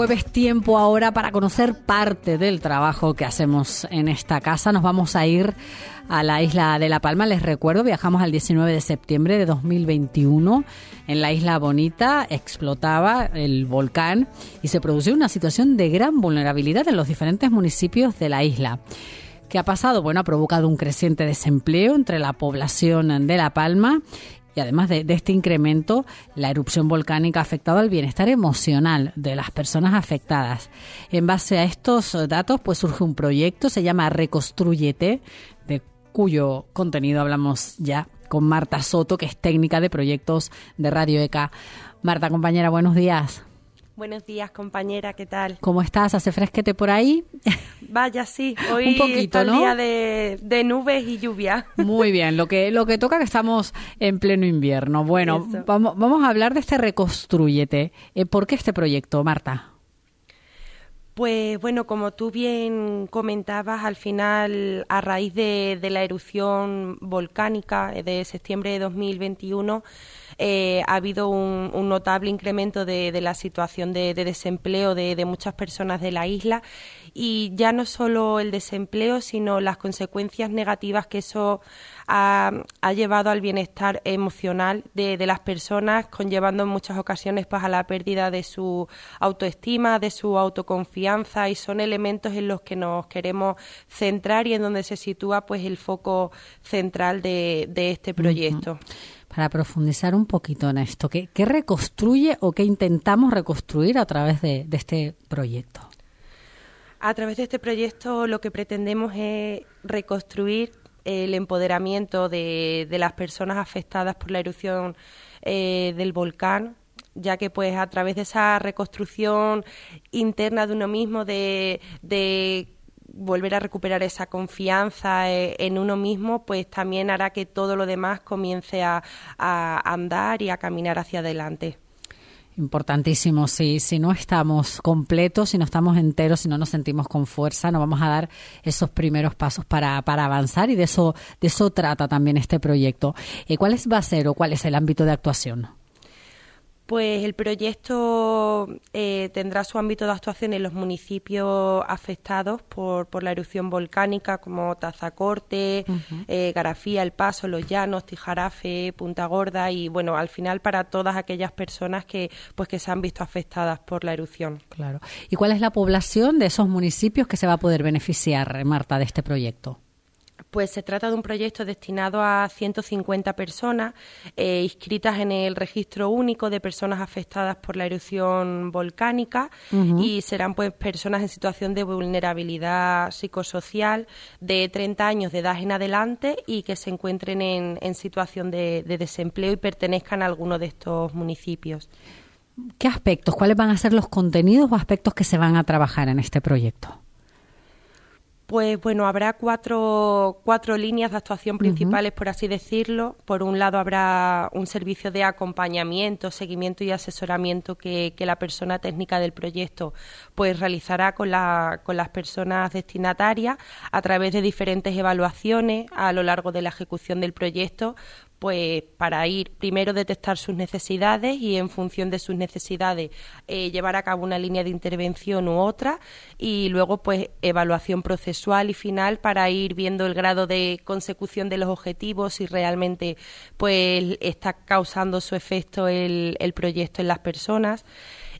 jueves tiempo ahora para conocer parte del trabajo que hacemos en esta casa, nos vamos a ir a la isla de La Palma. Les recuerdo, viajamos al 19 de septiembre de 2021. En la isla Bonita explotaba el volcán y se produjo una situación de gran vulnerabilidad en los diferentes municipios de la isla. ¿Qué ha pasado? Bueno, ha provocado un creciente desempleo entre la población de La Palma y además de, este incremento, la erupción volcánica ha afectado al bienestar emocional de las personas afectadas. En base a estos datos, pues surge un proyecto, se llama Reconstruyete, de cuyo contenido hablamos ya con Marta Soto, que es técnica de proyectos de Radio ECA. Marta, compañera, buenos días. Buenos días, compañera, ¿qué tal? ¿Cómo estás? ¿Hace fresquete por ahí? Vaya, sí, hoy Un poquito, está el ¿no? día de, de nubes y lluvia. Muy bien, lo que, lo que toca que estamos en pleno invierno. Bueno, Eso. vamos, vamos a hablar de este Reconstruyete. Eh, ¿Por qué este proyecto, Marta? Pues bueno, como tú bien comentabas, al final, a raíz de, de la erupción volcánica de septiembre de 2021, eh, ha habido un, un notable incremento de, de la situación de, de desempleo de, de muchas personas de la isla y ya no solo el desempleo, sino las consecuencias negativas que eso ha, ha llevado al bienestar emocional de, de, las personas, conllevando en muchas ocasiones pues, a la pérdida de su autoestima, de su autoconfianza y son elementos en los que nos queremos centrar y en donde se sitúa pues el foco central de, de este proyecto. Uh -huh. Para profundizar un poquito en esto, ¿qué, ¿qué, reconstruye o qué intentamos reconstruir a través de, este proyecto? A través de este proyecto lo que pretendemos es reconstruir el empoderamiento de, de las personas afectadas por la erupción eh, del volcán, ya que pues a través de esa reconstrucción interna de uno mismo, de, de volver a recuperar esa confianza eh, en uno mismo, pues también hará que todo lo demás comience a, andar y a caminar hacia adelante. Importantísimo, sí. Si no estamos completos, si no estamos enteros, si no nos sentimos con fuerza, no vamos a dar esos primeros pasos para, para avanzar y de eso, de eso trata también este proyecto. Eh, ¿Cuál es, va a ser o cuál es el ámbito de actuación? Pues el proyecto eh, tendrá su ámbito de actuación en los municipios afectados por, por la erupción volcánica, como Tazacorte, uh -huh. eh, Garafía, El Paso, Los Llanos, Tijarafe, Punta Gorda y, bueno, al final para todas aquellas personas que, pues, que se han visto afectadas por la erupción. Claro. ¿Y cuál es la población de esos municipios que se va a poder beneficiar, Marta, de este proyecto? Pues se trata de un proyecto destinado a 150 personas eh, inscritas en el registro único de personas afectadas por la erupción volcánica uh -huh. y serán pues personas en situación de vulnerabilidad psicosocial de 30 años de edad en adelante y que se encuentren en, en situación de, de desempleo y pertenezcan a alguno de estos municipios. ¿Qué aspectos, cuáles van a ser los contenidos o aspectos que se van a trabajar en este proyecto? Pues bueno, habrá cuatro, cuatro líneas de actuación principales, uh -huh. por así decirlo. Por un lado habrá un servicio de acompañamiento, seguimiento y asesoramiento que, que la persona técnica del proyecto pues realizará con, la, con las personas destinatarias a través de diferentes evaluaciones a lo largo de la ejecución del proyecto pues para ir primero detectar sus necesidades y en función de sus necesidades eh, llevar a cabo una línea de intervención u otra y luego pues evaluación procesual y final para ir viendo el grado de consecución de los objetivos si realmente pues está causando su efecto el, el proyecto en las personas.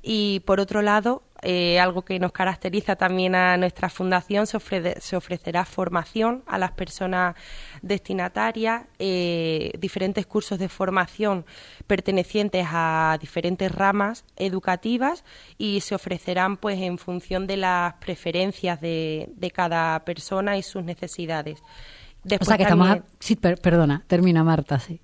Y por otro lado eh, algo que nos caracteriza también a nuestra fundación, se, se ofrecerá formación a las personas destinatarias, eh, diferentes cursos de formación pertenecientes a diferentes ramas educativas y se ofrecerán pues en función de las preferencias de, de cada persona y sus necesidades. O sea que estamos... Sí, perdona, termina Marta, sí.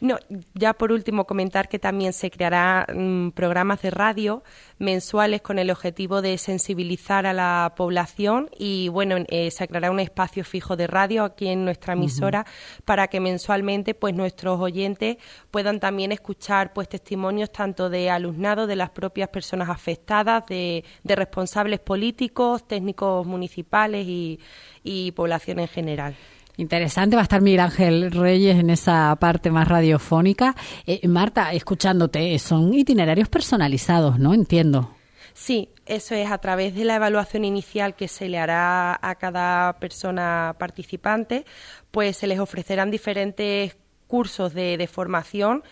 No, ya por último comentar que también se creará mm, programas de radio mensuales con el objetivo de sensibilizar a la población y bueno, eh, se creará un espacio fijo de radio aquí en nuestra emisora para que mensualmente pues nuestros oyentes puedan también escuchar pues testimonios tanto de alumnado de las propias personas afectadas, de, responsables políticos, técnicos municipales y población en general. Interesante, va a estar Miguel Ángel Reyes en esa parte más radiofónica. Eh, Marta, escuchándote, son itinerarios personalizados, ¿no? Entiendo. Sí, eso es a través de la evaluación inicial que se le hará a cada persona participante, pues se les ofrecerán diferentes cursos de, de formación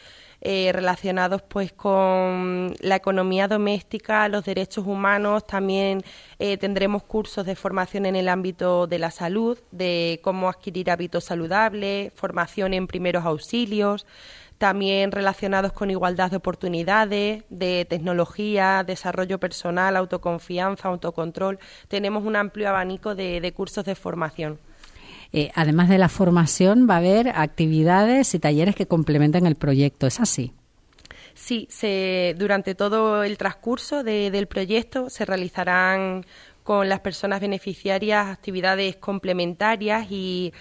eh, relacionados pues con la economía doméstica, los derechos humanos, también eh, tendremos cursos de formación en el ámbito de la salud, de cómo adquirir hábitos saludables, formación en primeros auxilios, también relacionados con igualdad de oportunidades, de tecnología, desarrollo personal, autoconfianza, autocontrol. Tenemos un amplio abanico de cursos de formación. Eh, además de la formación, va a haber actividades y talleres que complementan el proyecto. ¿Es así? Sí, se, durante todo el transcurso del proyecto se realizarán con las personas beneficiarias actividades complementarias y,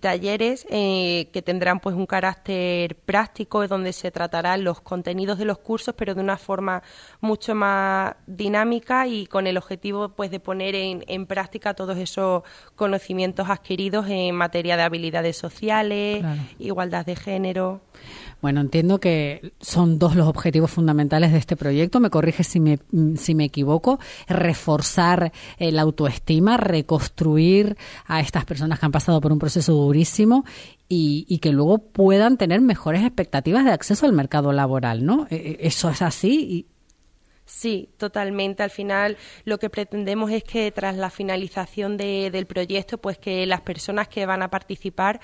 talleres eh, que tendrán pues un carácter práctico donde se tratarán los contenidos de los cursos pero de una forma mucho más dinámica y con el objetivo pues de poner en, práctica todos esos conocimientos adquiridos en materia de habilidades sociales, igualdad de género. Bueno, entiendo que son dos los objetivos fundamentales de este proyecto. Me corrige si me, si me equivoco. Reforzar la autoestima, reconstruir a estas personas que han pasado por un proceso durísimo y, y, que luego puedan tener mejores expectativas de acceso al mercado laboral, ¿no? E, e, eso es así Sí, totalmente. Al final lo que pretendemos es que tras la finalización del proyecto, pues que las personas que van a participar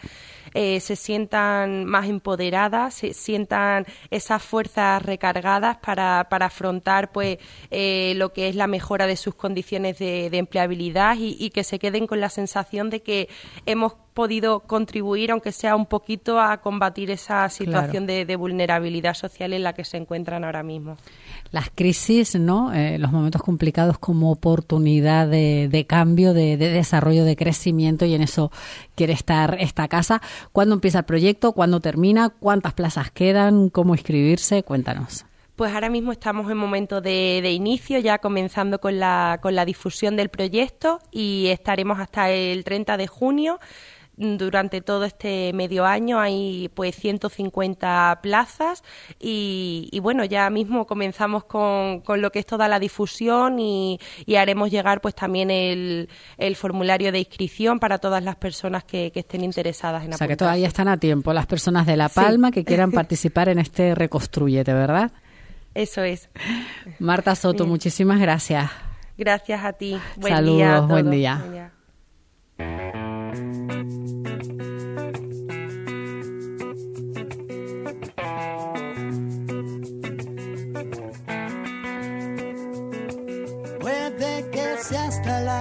eh, se sientan más empoderadas, se sientan esas fuerzas recargadas para, para afrontar pues eh, lo que es la mejora de sus condiciones de, empleabilidad y, que se queden con la sensación de que hemos podido contribuir, aunque sea un poquito, a combatir esa situación de, de vulnerabilidad social en la que se encuentran ahora mismo las crisis, ¿no? Eh, los momentos complicados como oportunidad de, cambio, de, desarrollo, de crecimiento y en eso quiere estar esta casa. ¿Cuándo empieza el proyecto? ¿Cuándo termina? ¿Cuántas plazas quedan? ¿Cómo inscribirse? Cuéntanos. Pues ahora mismo estamos en momento de, de, inicio, ya comenzando con la, con la difusión del proyecto y estaremos hasta el 30 de junio durante todo este medio año hay pues 150 plazas y, bueno ya mismo comenzamos con, con, lo que es toda la difusión y, haremos llegar pues también el, el, formulario de inscripción para todas las personas que, estén interesadas en O sea que todavía están a tiempo las personas de La Palma que quieran participar en este Reconstruyete, ¿verdad? Eso es. Marta Soto, muchísimas gracias. Gracias a ti. Buen Saludos, Buen día.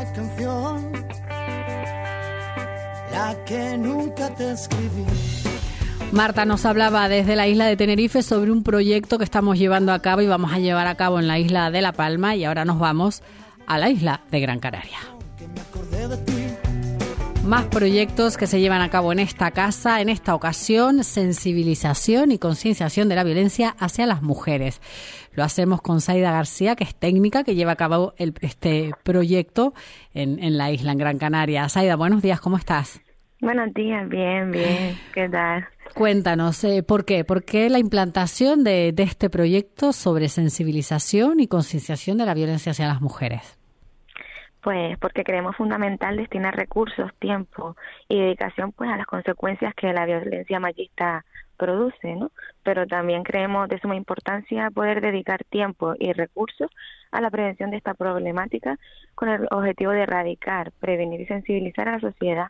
Canción, la que nunca te escribí. Marta nos hablaba desde la isla de Tenerife sobre un proyecto que estamos llevando a cabo y vamos a llevar a cabo en la isla de La Palma y ahora nos vamos a la isla de Gran Canaria. Más proyectos que se llevan a cabo en esta casa, en esta ocasión, sensibilización y concienciación de la violencia hacia las mujeres. Lo hacemos con Saida García, que es técnica, que lleva a cabo este proyecto en, la isla, en Gran Canaria. Saida, buenos días, ¿cómo estás? Buenos días, bien, bien. ¿Qué tal? Cuéntanos, eh, ¿por qué? ¿Por qué la implantación de, de este proyecto sobre sensibilización y concienciación de la violencia hacia las mujeres? Pues porque creemos fundamental destinar recursos, tiempo y dedicación pues a las consecuencias que la violencia machista produce, ¿no? Pero también creemos de suma importancia poder dedicar tiempo y recursos a la prevención de esta problemática con el objetivo de erradicar, prevenir y sensibilizar a la sociedad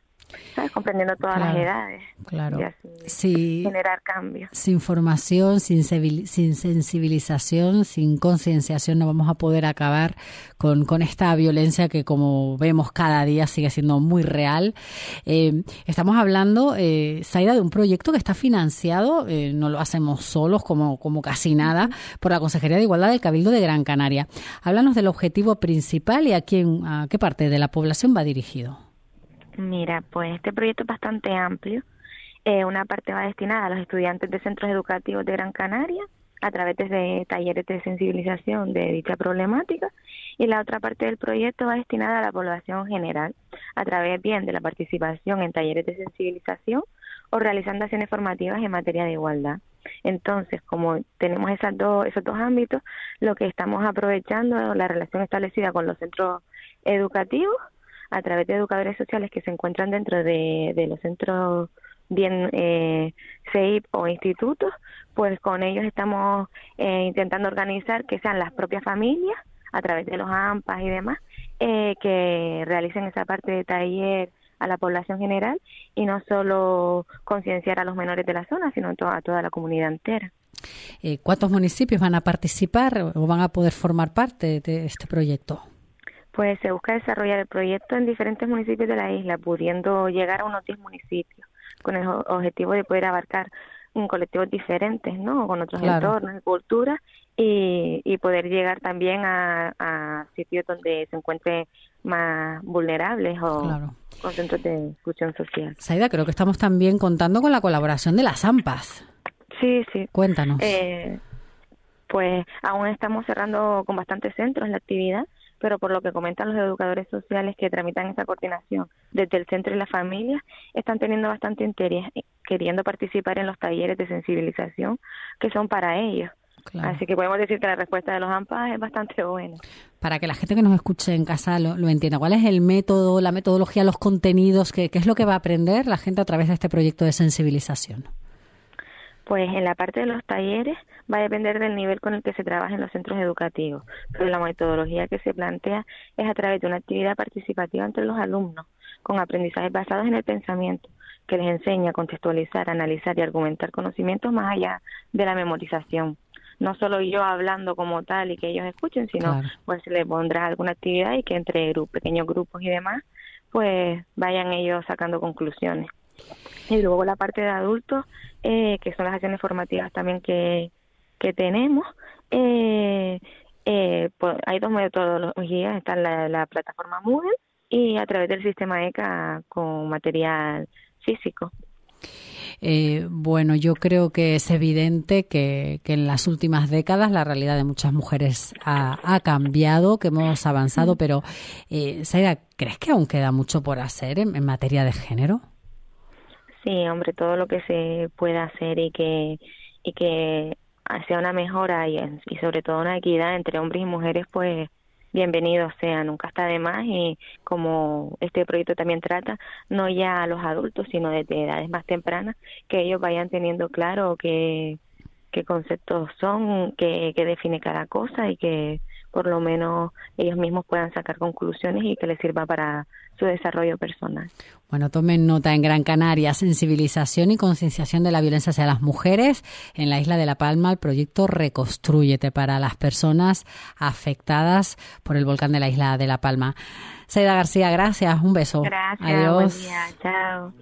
¿sabes? comprendiendo todas las edades. Claro. Y generar cambios. Sin información, sin, sin sensibilización, sin concienciación, no vamos a poder acabar con, con esta violencia que, como vemos cada día, sigue siendo muy real. Eh, estamos hablando, eh, de un proyecto que está financiado, eh, no lo hacemos solos, como, como casi nada, por la Consejería de Igualdad del Cabildo de Gran Canaria. Háblanos del objetivo principal y a quién, a qué parte de la población va dirigido. Mira, pues este proyecto es bastante amplio. Eh, una parte va destinada a los estudiantes de centros educativos de Gran Canaria a través de talleres de sensibilización de dicha problemática y la otra parte del proyecto va destinada a la población general a través bien de la participación en talleres de sensibilización o realizando acciones formativas en materia de igualdad. Entonces, como tenemos esas dos, esos dos ámbitos, lo que estamos aprovechando la relación establecida con los centros educativos a través de educadores sociales que se encuentran dentro de, los centros bien eh, CEIP o institutos, pues con ellos estamos eh, intentando organizar que sean las propias familias, a través de los AMPAs y demás, eh, que realicen esa parte de taller a la población general y no solo concienciar a los menores de la zona, sino a toda la comunidad entera. Eh, ¿Cuántos municipios van a participar o van a poder formar parte de este proyecto? pues se busca desarrollar el proyecto en diferentes municipios de la isla, pudiendo llegar a unos 10 municipios, con el objetivo de poder abarcar un colectivos diferentes, ¿no? Con otros entornos y culturas y, poder llegar también a, sitios donde se encuentren más vulnerables o con centros de exclusión social. Saida, creo que estamos también contando con la colaboración de las AMPAs. Sí, sí. Cuéntanos. Eh, pues aún estamos cerrando con bastantes centros la actividad pero por lo que comentan los educadores sociales que tramitan esa coordinación desde el centro y la familia, están teniendo bastante interés eh, queriendo participar en los talleres de sensibilización que son para ellos. Así que podemos decir que la respuesta de los AMPA es bastante buena. Para que la gente que nos escuche en casa lo, entienda, ¿cuál es el método, la metodología, los contenidos, qué, qué es lo que va a aprender la gente a través de este proyecto de sensibilización? Pues en la parte de los talleres va a depender del nivel con el que se trabaja en los centros educativos, pero la metodología que se plantea es a través de una actividad participativa entre los alumnos, con aprendizajes basados en el pensamiento, que les enseña a contextualizar, analizar y argumentar conocimientos más allá de la memorización. No solo yo hablando como tal y que ellos escuchen, sino pues se les pondrá alguna actividad y que entre pequeños grupos y demás, pues vayan ellos sacando conclusiones. Y luego la parte de adultos, eh, que son las acciones formativas también que, que tenemos. Eh, eh, pues hay dos metodologías, está la, la plataforma Moodle y a través del sistema ECA con material físico. Eh, bueno, yo creo que es evidente que, que, en las últimas décadas la realidad de muchas mujeres ha, ha cambiado, que hemos avanzado, pero, eh, Saida, ¿crees que aún queda mucho por hacer en materia de género? Sí, hombre, todo lo que se pueda hacer y que y que sea una mejora y, y sobre todo una equidad entre hombres y mujeres, pues bienvenido sea, nunca está de más y como este proyecto también trata, no ya a los adultos, sino desde edades más tempranas, que ellos vayan teniendo claro qué, qué conceptos son, qué, qué define cada cosa y que por lo menos ellos mismos puedan sacar conclusiones y que les sirva para su desarrollo personal. Bueno, tomen nota en Gran Canaria, sensibilización y concienciación de la violencia hacia las mujeres. En la isla de La Palma, el proyecto Reconstrúyete para las personas afectadas por el volcán de la isla de La Palma. Saida García, gracias, un beso. Gracias, Adiós. Buen día. Chao.